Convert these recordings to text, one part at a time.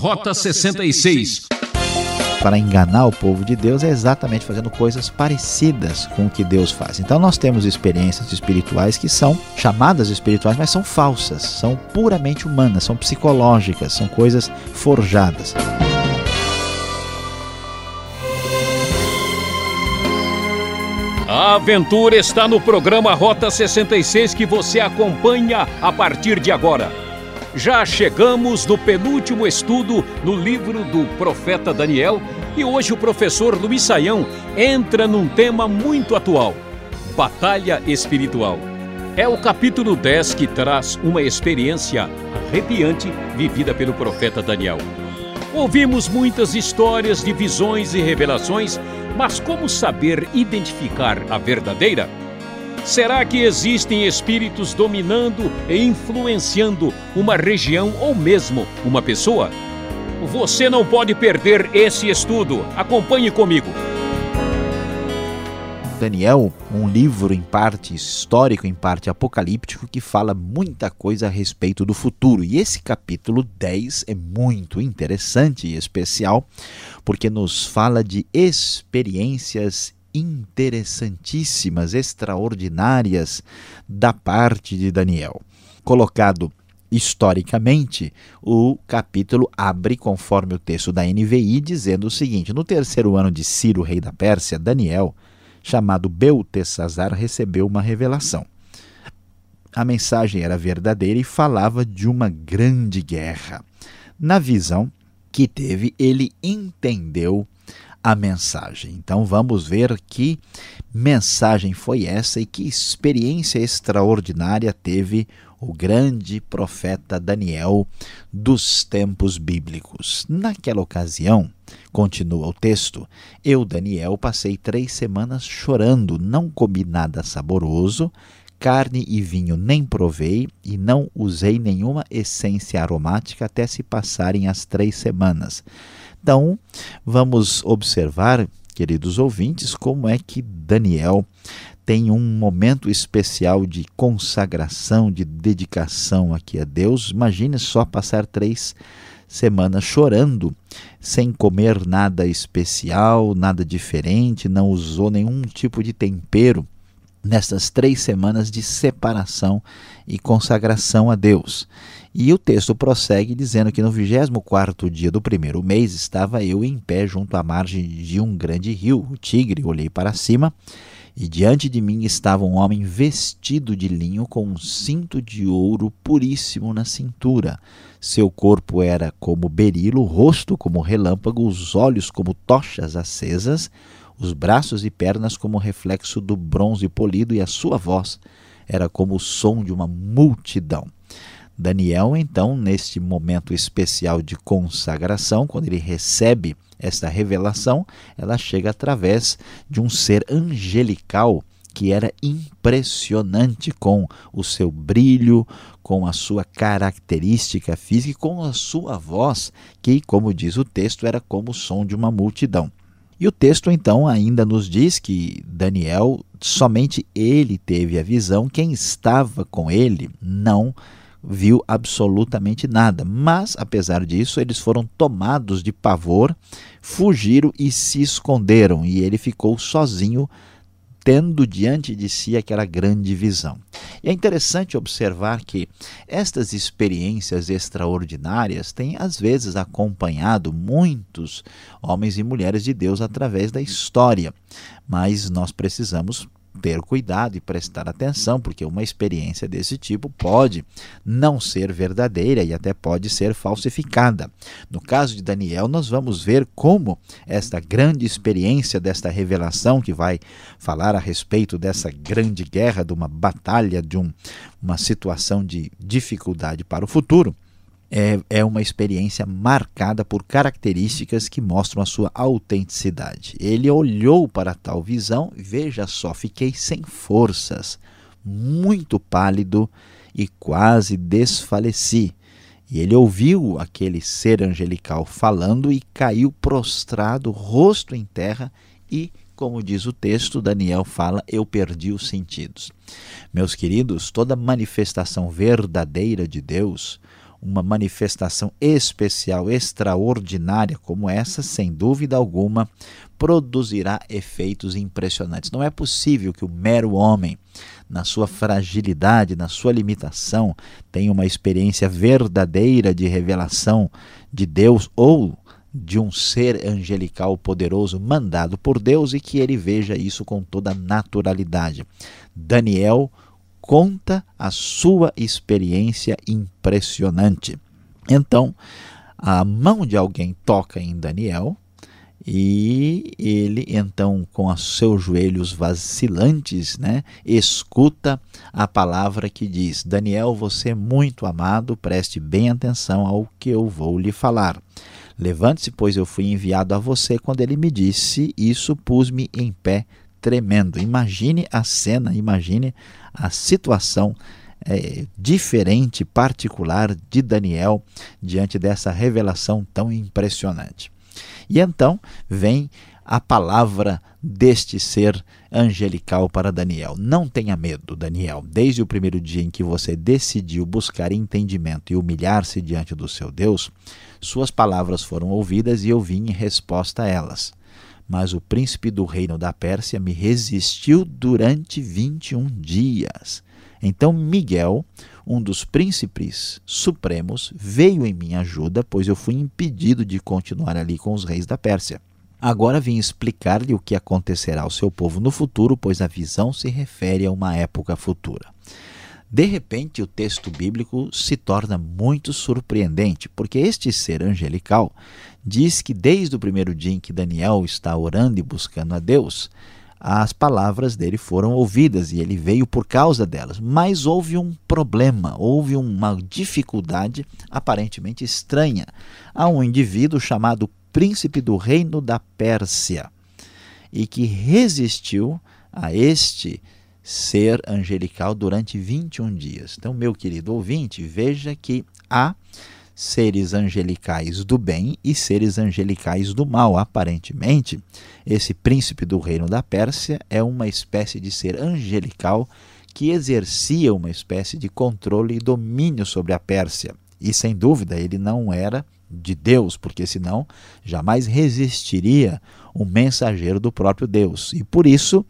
Rota 66 para enganar o povo de Deus é exatamente fazendo coisas parecidas com o que Deus faz. Então nós temos experiências espirituais que são chamadas espirituais, mas são falsas, são puramente humanas, são psicológicas, são coisas forjadas. A aventura está no programa Rota 66 que você acompanha a partir de agora. Já chegamos no penúltimo estudo no livro do profeta Daniel e hoje o professor Luiz Saião entra num tema muito atual: batalha espiritual. É o capítulo 10 que traz uma experiência arrepiante vivida pelo profeta Daniel. Ouvimos muitas histórias de visões e revelações, mas como saber identificar a verdadeira? Será que existem espíritos dominando e influenciando uma região ou mesmo uma pessoa? Você não pode perder esse estudo. Acompanhe comigo. Daniel, um livro em parte histórico, em parte apocalíptico, que fala muita coisa a respeito do futuro. E esse capítulo 10 é muito interessante e especial, porque nos fala de experiências interessantíssimas, extraordinárias da parte de Daniel. Colocado historicamente, o capítulo abre conforme o texto da NVI, dizendo o seguinte: No terceiro ano de Ciro, rei da Pérsia, Daniel, chamado Beltesazar, recebeu uma revelação. A mensagem era verdadeira e falava de uma grande guerra. Na visão que teve, ele entendeu a mensagem. Então vamos ver que mensagem foi essa e que experiência extraordinária teve o grande profeta Daniel dos tempos bíblicos. Naquela ocasião, continua o texto, eu, Daniel, passei três semanas chorando, não comi nada saboroso, carne e vinho nem provei e não usei nenhuma essência aromática até se passarem as três semanas. Então, vamos observar, queridos ouvintes, como é que Daniel tem um momento especial de consagração, de dedicação aqui a Deus. Imagine só passar três semanas chorando, sem comer nada especial, nada diferente, não usou nenhum tipo de tempero nessas três semanas de separação e consagração a Deus. E o texto prossegue dizendo que no 24 dia do primeiro mês estava eu em pé junto à margem de um grande rio, o Tigre. Olhei para cima e diante de mim estava um homem vestido de linho com um cinto de ouro puríssimo na cintura. Seu corpo era como berilo, o rosto como relâmpago, os olhos como tochas acesas, os braços e pernas como reflexo do bronze polido e a sua voz era como o som de uma multidão. Daniel, então, neste momento especial de consagração, quando ele recebe esta revelação, ela chega através de um ser angelical que era impressionante com o seu brilho, com a sua característica física e com a sua voz, que, como diz o texto, era como o som de uma multidão. E o texto então ainda nos diz que Daniel, somente ele teve a visão, quem estava com ele não viu absolutamente nada. Mas, apesar disso, eles foram tomados de pavor, fugiram e se esconderam, e ele ficou sozinho, tendo diante de si aquela grande visão. E é interessante observar que estas experiências extraordinárias têm às vezes acompanhado muitos homens e mulheres de Deus através da história, mas nós precisamos ter cuidado e prestar atenção, porque uma experiência desse tipo pode não ser verdadeira e até pode ser falsificada. No caso de Daniel, nós vamos ver como esta grande experiência desta revelação que vai falar a respeito dessa grande guerra, de uma batalha, de um, uma situação de dificuldade para o futuro, é, é uma experiência marcada por características que mostram a sua autenticidade. Ele olhou para tal visão, veja só, fiquei sem forças, muito pálido e quase desfaleci. E ele ouviu aquele ser angelical falando e caiu prostrado, rosto em terra, e, como diz o texto, Daniel fala: Eu perdi os sentidos. Meus queridos, toda manifestação verdadeira de Deus uma manifestação especial, extraordinária como essa, sem dúvida alguma, produzirá efeitos impressionantes. Não é possível que o mero homem, na sua fragilidade, na sua limitação, tenha uma experiência verdadeira de revelação de Deus ou de um ser angelical poderoso mandado por Deus e que ele veja isso com toda naturalidade. Daniel conta a sua experiência impressionante. Então, a mão de alguém toca em Daniel e ele então com os seus joelhos vacilantes, né, escuta a palavra que diz: Daniel, você é muito amado, preste bem atenção ao que eu vou lhe falar. Levante-se, pois eu fui enviado a você. Quando ele me disse isso, pus-me em pé tremendo. Imagine a cena, imagine a situação é, diferente, particular de Daniel diante dessa revelação tão impressionante. E então vem a palavra deste ser angelical para Daniel. Não tenha medo, Daniel. Desde o primeiro dia em que você decidiu buscar entendimento e humilhar-se diante do seu Deus, suas palavras foram ouvidas e eu vim em resposta a elas. Mas o príncipe do reino da Pérsia me resistiu durante 21 dias. Então Miguel, um dos príncipes supremos, veio em minha ajuda, pois eu fui impedido de continuar ali com os reis da Pérsia. Agora vim explicar-lhe o que acontecerá ao seu povo no futuro, pois a visão se refere a uma época futura. De repente, o texto bíblico se torna muito surpreendente, porque este ser angelical diz que desde o primeiro dia em que Daniel está orando e buscando a Deus, as palavras dele foram ouvidas e ele veio por causa delas. Mas houve um problema, houve uma dificuldade aparentemente estranha. Há um indivíduo chamado príncipe do reino da Pérsia e que resistiu a este ser angelical durante 21 dias. Então, meu querido ouvinte, veja que há seres angelicais do bem e seres angelicais do mal. Aparentemente, esse príncipe do reino da Pérsia é uma espécie de ser angelical que exercia uma espécie de controle e domínio sobre a Pérsia. E sem dúvida, ele não era de Deus, porque senão jamais resistiria um mensageiro do próprio Deus. E por isso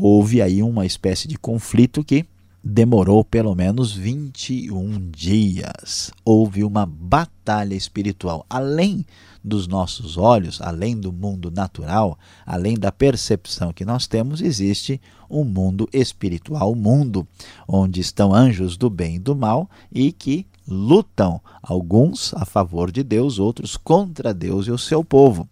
houve aí uma espécie de conflito que demorou pelo menos 21 dias. Houve uma batalha espiritual além dos nossos olhos, além do mundo natural, além da percepção que nós temos, existe um mundo espiritual, um mundo onde estão anjos do bem e do mal e que lutam, alguns a favor de Deus, outros contra Deus e o seu povo.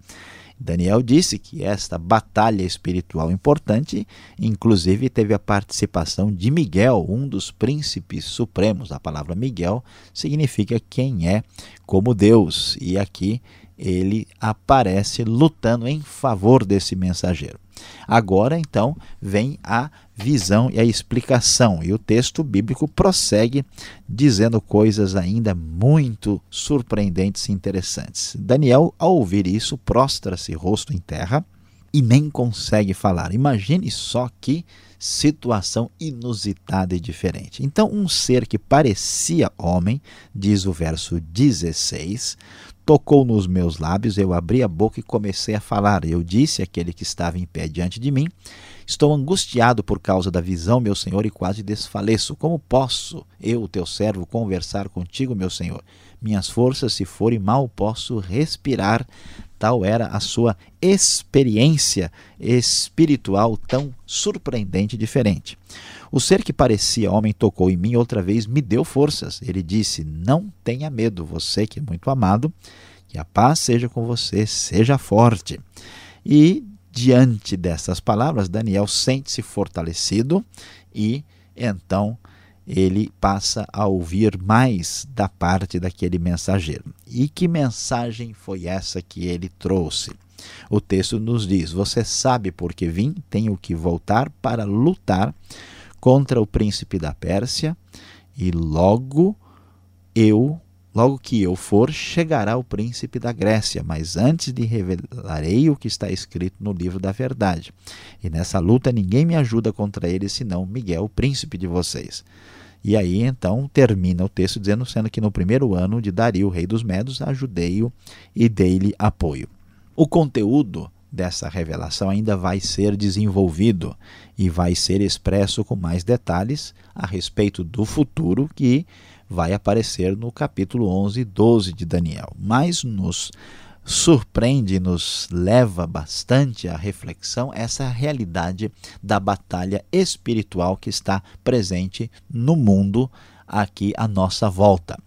Daniel disse que esta batalha espiritual importante, inclusive, teve a participação de Miguel, um dos príncipes supremos. A palavra Miguel significa quem é como Deus, e aqui ele aparece lutando em favor desse mensageiro. Agora, então, vem a visão e a explicação, e o texto bíblico prossegue dizendo coisas ainda muito surpreendentes e interessantes. Daniel, ao ouvir isso, prostra-se rosto em terra e nem consegue falar. Imagine só que situação inusitada e diferente. Então, um ser que parecia homem, diz o verso 16, tocou nos meus lábios, eu abri a boca e comecei a falar. Eu disse àquele que estava em pé diante de mim: Estou angustiado por causa da visão, meu senhor, e quase desfaleço. Como posso eu, teu servo, conversar contigo, meu senhor? Minhas forças se forem mal, posso respirar. Tal era a sua experiência espiritual tão surpreendente e diferente. O ser que parecia homem tocou em mim outra vez, me deu forças. Ele disse: Não tenha medo, você que é muito amado, que a paz seja com você, seja forte. E diante dessas palavras, Daniel sente-se fortalecido e então ele passa a ouvir mais da parte daquele mensageiro. E que mensagem foi essa que ele trouxe? O texto nos diz: Você sabe por que vim, tenho que voltar para lutar contra o príncipe da Pérsia, e logo eu, logo que eu for, chegará o príncipe da Grécia, mas antes de revelarei o que está escrito no livro da verdade. E nessa luta ninguém me ajuda contra ele senão Miguel, príncipe de vocês. E aí então termina o texto dizendo: sendo que no primeiro ano de Dario, rei dos Medos, ajudei-o e dei-lhe apoio. O conteúdo dessa revelação ainda vai ser desenvolvido e vai ser expresso com mais detalhes a respeito do futuro que vai aparecer no capítulo 11 e 12 de Daniel. Mas nos surpreende, nos leva bastante à reflexão essa realidade da batalha espiritual que está presente no mundo aqui à nossa volta.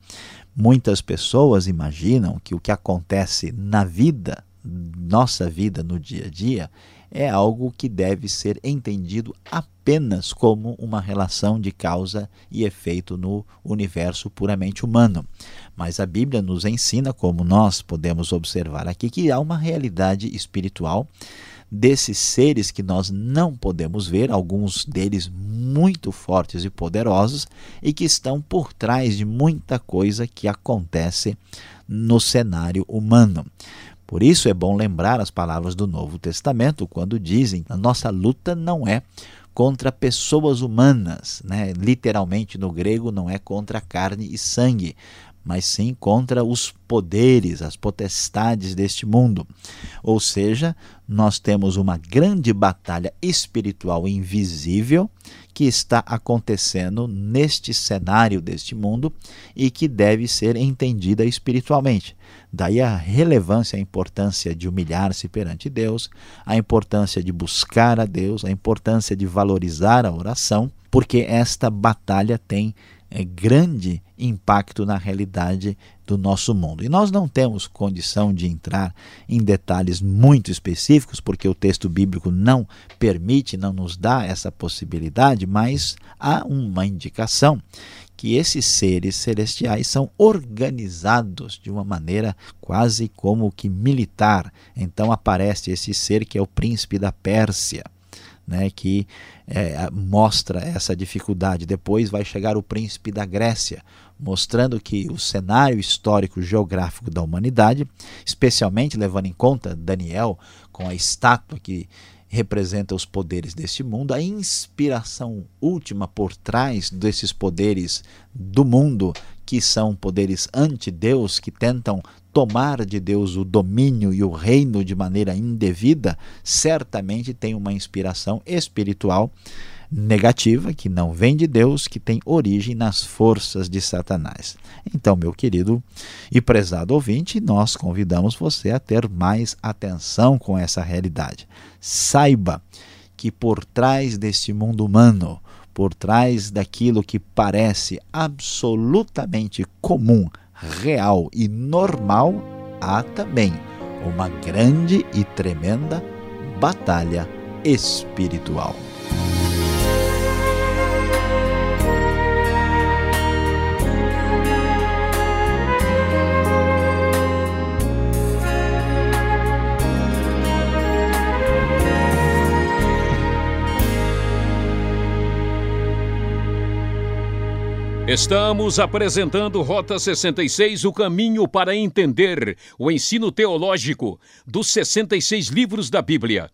Muitas pessoas imaginam que o que acontece na vida, nossa vida no dia a dia, é algo que deve ser entendido apenas como uma relação de causa e efeito no universo puramente humano. Mas a Bíblia nos ensina, como nós podemos observar aqui, que há uma realidade espiritual desses seres que nós não podemos ver, alguns deles muito fortes e poderosos, e que estão por trás de muita coisa que acontece no cenário humano. Por isso é bom lembrar as palavras do Novo Testamento quando dizem: a nossa luta não é contra pessoas humanas, né? literalmente no grego não é contra carne e sangue, mas sim contra os poderes, as potestades deste mundo. Ou seja, nós temos uma grande batalha espiritual invisível que está acontecendo neste cenário deste mundo e que deve ser entendida espiritualmente. Daí a relevância, a importância de humilhar-se perante Deus, a importância de buscar a Deus, a importância de valorizar a oração, porque esta batalha tem é, grande impacto na realidade do nosso mundo. E nós não temos condição de entrar em detalhes muito específicos, porque o texto bíblico não permite, não nos dá essa possibilidade, mas há uma indicação que esses seres celestiais são organizados de uma maneira quase como que militar. Então aparece esse ser que é o príncipe da Pérsia né, que é, mostra essa dificuldade. Depois vai chegar o príncipe da Grécia, mostrando que o cenário histórico geográfico da humanidade, especialmente levando em conta Daniel com a estátua que representa os poderes deste mundo, a inspiração última por trás desses poderes do mundo, que são poderes anti-Deus, que tentam tomar de Deus o domínio e o reino de maneira indevida, certamente tem uma inspiração espiritual negativa, que não vem de Deus, que tem origem nas forças de Satanás. Então, meu querido e prezado ouvinte, nós convidamos você a ter mais atenção com essa realidade. Saiba que por trás deste mundo humano, por trás daquilo que parece absolutamente comum, real e normal, há também uma grande e tremenda batalha espiritual. Estamos apresentando Rota 66, o caminho para entender o ensino teológico dos 66 livros da Bíblia.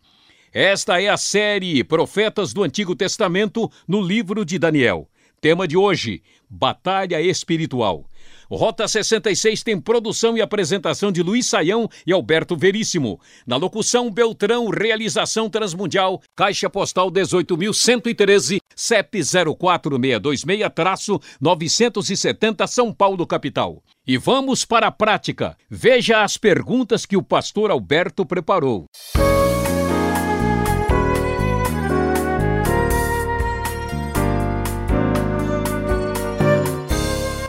Esta é a série Profetas do Antigo Testamento no livro de Daniel. Tema de hoje: Batalha Espiritual. Rota 66 tem produção e apresentação de Luiz Saião e Alberto Veríssimo. Na locução, Beltrão, realização Transmundial, Caixa Postal 18.113, CEP 04626-970 São Paulo, capital. E vamos para a prática. Veja as perguntas que o pastor Alberto preparou.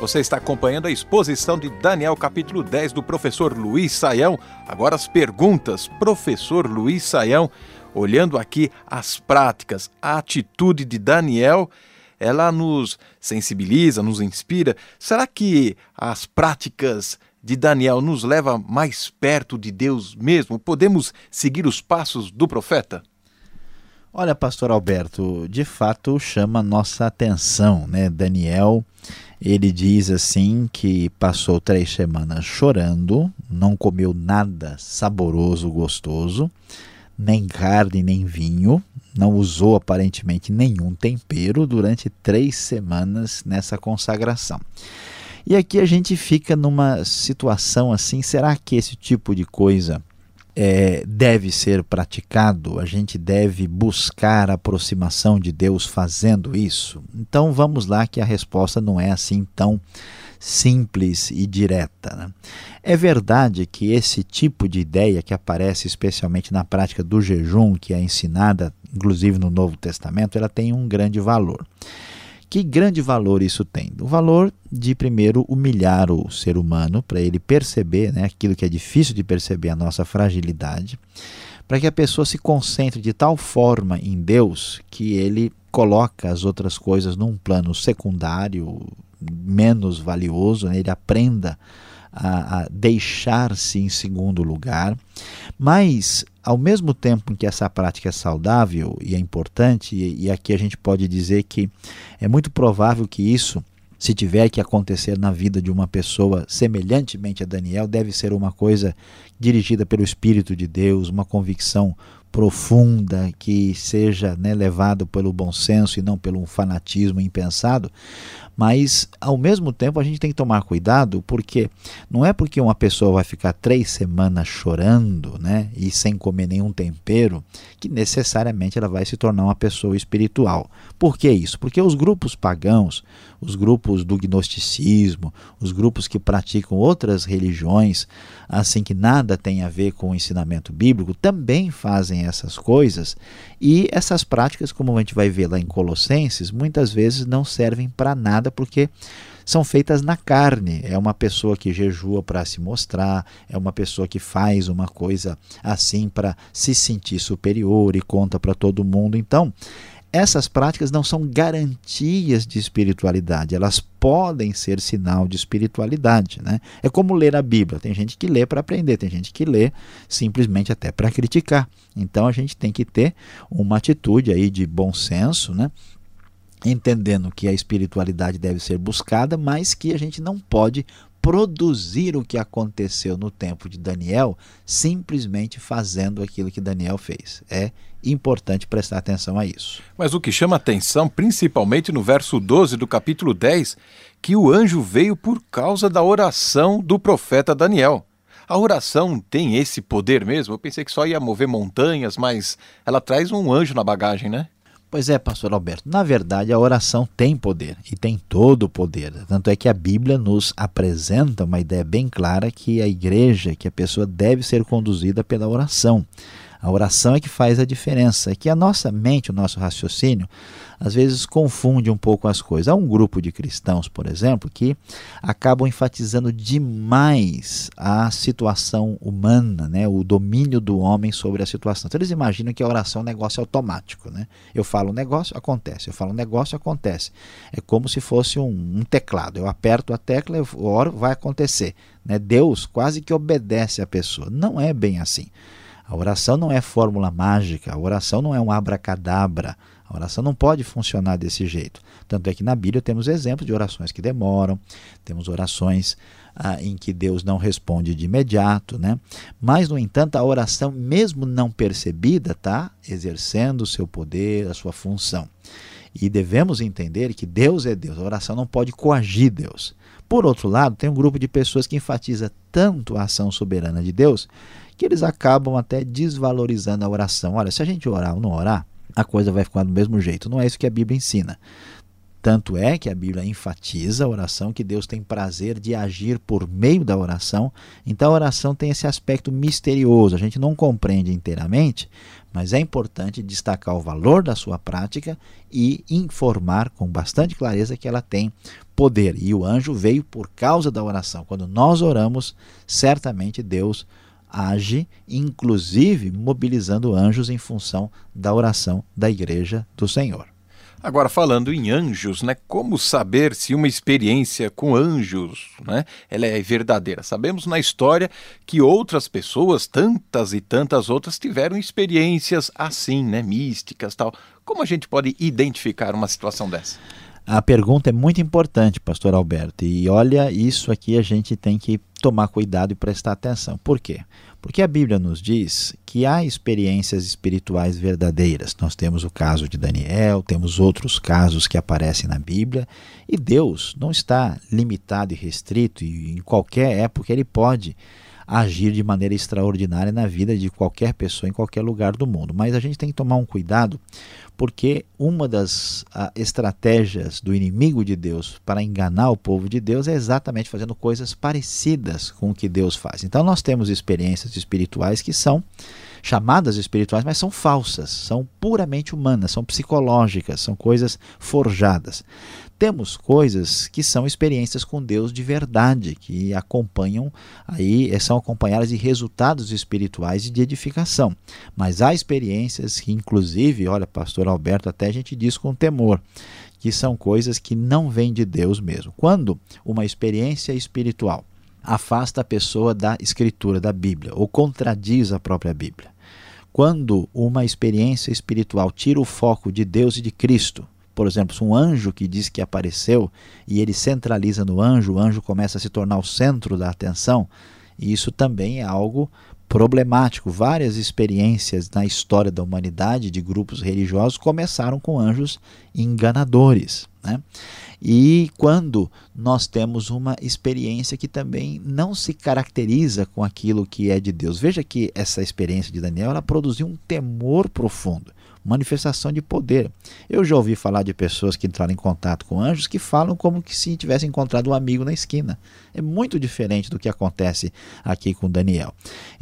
Você está acompanhando a exposição de Daniel, capítulo 10, do professor Luiz Saião. Agora as perguntas. Professor Luiz Saião, olhando aqui as práticas, a atitude de Daniel, ela nos sensibiliza, nos inspira. Será que as práticas de Daniel nos leva mais perto de Deus mesmo? Podemos seguir os passos do profeta? Olha, pastor Alberto, de fato chama nossa atenção, né? Daniel, ele diz assim que passou três semanas chorando, não comeu nada saboroso, gostoso, nem carne, nem vinho, não usou aparentemente nenhum tempero durante três semanas nessa consagração. E aqui a gente fica numa situação assim: será que esse tipo de coisa é, deve ser praticado? A gente deve buscar a aproximação de Deus fazendo isso? Então vamos lá, que a resposta não é assim tão simples e direta. Né? É verdade que esse tipo de ideia que aparece especialmente na prática do jejum, que é ensinada inclusive no Novo Testamento, ela tem um grande valor. Que grande valor isso tem? O valor de, primeiro, humilhar o ser humano, para ele perceber né, aquilo que é difícil de perceber, a nossa fragilidade, para que a pessoa se concentre de tal forma em Deus que ele coloca as outras coisas num plano secundário, menos valioso, né, ele aprenda a, a deixar-se em segundo lugar, mas ao mesmo tempo em que essa prática é saudável e é importante, e, aqui a gente pode dizer que é muito provável que isso se tiver que acontecer na vida de uma pessoa semelhantemente a Daniel, deve ser uma coisa dirigida pelo Espírito de Deus, uma convicção profunda, que seja né, levado pelo bom senso e não pelo fanatismo impensado. Mas, ao mesmo tempo, a gente tem que tomar cuidado, porque não é porque uma pessoa vai ficar três semanas chorando né, e sem comer nenhum tempero, que necessariamente ela vai se tornar uma pessoa espiritual. Por que isso? Porque os grupos pagãos, os grupos do gnosticismo, os grupos que praticam outras religiões, assim que nada tem a ver com o ensinamento bíblico, também fazem essas coisas e essas práticas, como a gente vai ver lá em Colossenses, muitas vezes não servem para nada porque são feitas na carne. É uma pessoa que jejua para se mostrar, é uma pessoa que faz uma coisa assim para se sentir superior e conta para todo mundo. Então, essas práticas não são garantias de espiritualidade, elas podem ser sinal de espiritualidade. Né? É como ler a Bíblia: tem gente que lê para aprender, tem gente que lê simplesmente até para criticar. Então a gente tem que ter uma atitude aí de bom senso, né? entendendo que a espiritualidade deve ser buscada, mas que a gente não pode produzir o que aconteceu no tempo de Daniel simplesmente fazendo aquilo que Daniel fez. É importante prestar atenção a isso. Mas o que chama atenção, principalmente no verso 12 do capítulo 10, que o anjo veio por causa da oração do profeta Daniel. A oração tem esse poder mesmo? Eu pensei que só ia mover montanhas, mas ela traz um anjo na bagagem, né? Pois é, pastor Alberto. Na verdade, a oração tem poder e tem todo o poder. Tanto é que a Bíblia nos apresenta uma ideia bem clara que a igreja, que a pessoa deve ser conduzida pela oração. A oração é que faz a diferença. É que a nossa mente, o nosso raciocínio, às vezes confunde um pouco as coisas. Há um grupo de cristãos, por exemplo, que acabam enfatizando demais a situação humana, né? o domínio do homem sobre a situação. Então eles imaginam que a oração é um negócio automático. Né? Eu falo um negócio, acontece. Eu falo um negócio, acontece. É como se fosse um, um teclado. Eu aperto a tecla, eu oro, vai acontecer. Né? Deus quase que obedece a pessoa. Não é bem assim. A oração não é fórmula mágica, a oração não é um abracadabra. A oração não pode funcionar desse jeito. Tanto é que na Bíblia temos exemplos de orações que demoram, temos orações ah, em que Deus não responde de imediato, né? Mas, no entanto, a oração, mesmo não percebida, está exercendo o seu poder, a sua função. E devemos entender que Deus é Deus, a oração não pode coagir Deus. Por outro lado, tem um grupo de pessoas que enfatiza tanto a ação soberana de Deus que eles acabam até desvalorizando a oração. Olha, se a gente orar ou não orar, a coisa vai ficar do mesmo jeito. Não é isso que a Bíblia ensina. Tanto é que a Bíblia enfatiza a oração, que Deus tem prazer de agir por meio da oração. Então a oração tem esse aspecto misterioso, a gente não compreende inteiramente, mas é importante destacar o valor da sua prática e informar com bastante clareza que ela tem poder. E o anjo veio por causa da oração. Quando nós oramos, certamente Deus age, inclusive mobilizando anjos em função da oração da igreja do Senhor. Agora, falando em anjos, né, como saber se uma experiência com anjos né, ela é verdadeira? Sabemos na história que outras pessoas, tantas e tantas outras, tiveram experiências assim, né, místicas tal. Como a gente pode identificar uma situação dessa? A pergunta é muito importante, pastor Alberto. E olha, isso aqui a gente tem que tomar cuidado e prestar atenção. Por quê? Porque a Bíblia nos diz que há experiências espirituais verdadeiras. Nós temos o caso de Daniel, temos outros casos que aparecem na Bíblia, e Deus não está limitado e restrito, e em qualquer época ele pode agir de maneira extraordinária na vida de qualquer pessoa em qualquer lugar do mundo. Mas a gente tem que tomar um cuidado, porque uma das a, estratégias do inimigo de Deus para enganar o povo de Deus é exatamente fazendo coisas parecidas com o que Deus faz. Então nós temos experiências espirituais que são chamadas espirituais, mas são falsas, são puramente humanas, são psicológicas, são coisas forjadas temos coisas que são experiências com Deus de verdade, que acompanham aí, eh, são acompanhadas de resultados espirituais e de edificação. Mas há experiências que, inclusive, olha, pastor Alberto, até a gente diz com temor, que são coisas que não vêm de Deus mesmo. Quando uma experiência espiritual afasta a pessoa da escritura da Bíblia ou contradiz a própria Bíblia. Quando uma experiência espiritual tira o foco de Deus e de Cristo por exemplo, um anjo que diz que apareceu e ele centraliza no anjo, o anjo começa a se tornar o centro da atenção, e isso também é algo problemático. Várias experiências na história da humanidade de grupos religiosos começaram com anjos enganadores. Né? E quando nós temos uma experiência que também não se caracteriza com aquilo que é de Deus. Veja que essa experiência de Daniel ela produziu um temor profundo manifestação de poder. Eu já ouvi falar de pessoas que entraram em contato com anjos que falam como que se tivessem encontrado um amigo na esquina. É muito diferente do que acontece aqui com Daniel.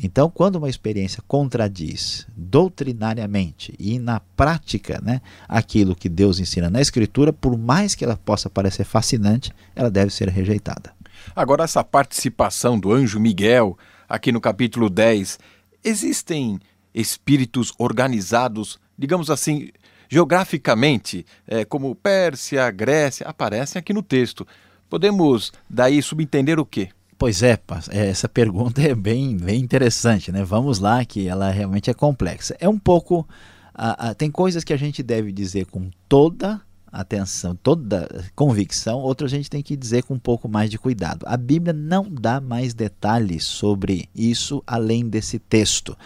Então, quando uma experiência contradiz doutrinariamente e na prática né, aquilo que Deus ensina na Escritura, por mais que ela possa parecer fascinante, ela deve ser rejeitada. Agora, essa participação do anjo Miguel, aqui no capítulo 10, existem espíritos organizados digamos assim, geograficamente, é, como Pérsia, Grécia, aparecem aqui no texto. Podemos daí subentender o quê? Pois é, é, essa pergunta é bem, bem interessante, né? Vamos lá, que ela realmente é complexa. É um pouco. tem coisas que a gente deve dizer com toda atenção, toda convicção, outras a gente tem que dizer com um pouco mais de cuidado. A Bíblia não dá mais detalhes sobre isso além desse texto.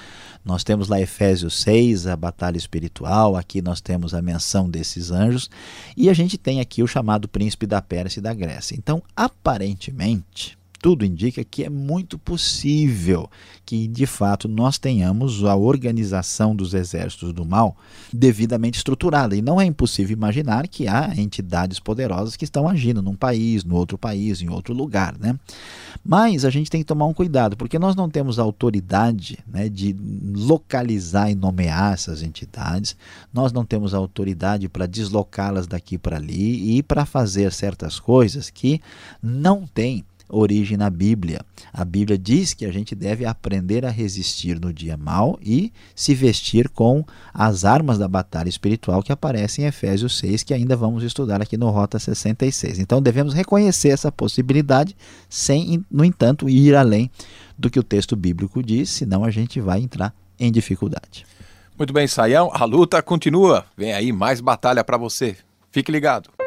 Nós temos lá Efésios 6, a batalha espiritual, aqui nós temos a menção desses anjos, e a gente tem aqui o chamado príncipe da Pérsia e da Grécia. Então, aparentemente, tudo indica que é muito possível que, de fato, nós tenhamos a organização dos exércitos do mal devidamente estruturada. E não é impossível imaginar que há entidades poderosas que estão agindo num país, no outro país, em outro lugar. Né? Mas a gente tem que tomar um cuidado, porque nós não temos autoridade né, de localizar e nomear essas entidades, nós não temos autoridade para deslocá-las daqui para ali e para fazer certas coisas que não têm origem na Bíblia. A Bíblia diz que a gente deve aprender a resistir no dia mal e se vestir com as armas da batalha espiritual que aparecem em Efésios 6, que ainda vamos estudar aqui no Rota 66. Então devemos reconhecer essa possibilidade sem, no entanto, ir além do que o texto bíblico diz, senão a gente vai entrar em dificuldade. Muito bem, Saião, a luta continua. Vem aí mais batalha para você. Fique ligado.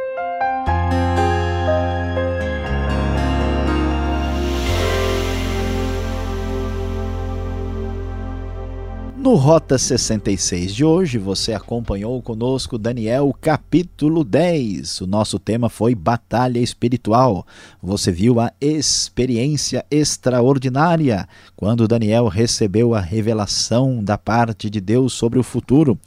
No Rota 66 de hoje, você acompanhou conosco Daniel capítulo 10. O nosso tema foi Batalha Espiritual. Você viu a experiência extraordinária quando Daniel recebeu a revelação da parte de Deus sobre o futuro.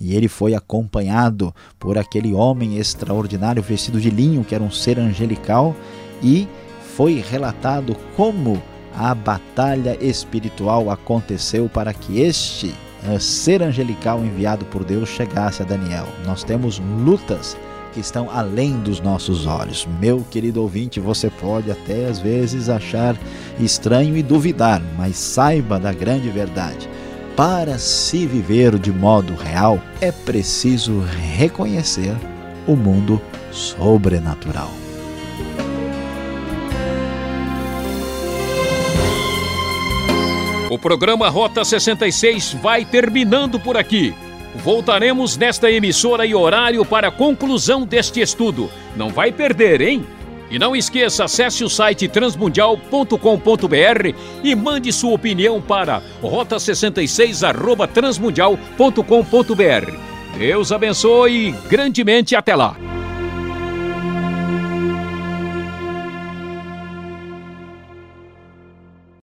E ele foi acompanhado por aquele homem extraordinário vestido de linho, que era um ser angelical, e foi relatado como a batalha espiritual aconteceu para que este uh, ser angelical enviado por Deus chegasse a Daniel. Nós temos lutas que estão além dos nossos olhos. Meu querido ouvinte, você pode até às vezes achar estranho e duvidar, mas saiba da grande verdade. Para se viver de modo real, é preciso reconhecer o mundo sobrenatural. O programa Rota 66 vai terminando por aqui. Voltaremos nesta emissora e horário para a conclusão deste estudo. Não vai perder, hein? E não esqueça, acesse o site transmundial.com.br e mande sua opinião para rota66@transmundial.com.br. Deus abençoe grandemente até lá.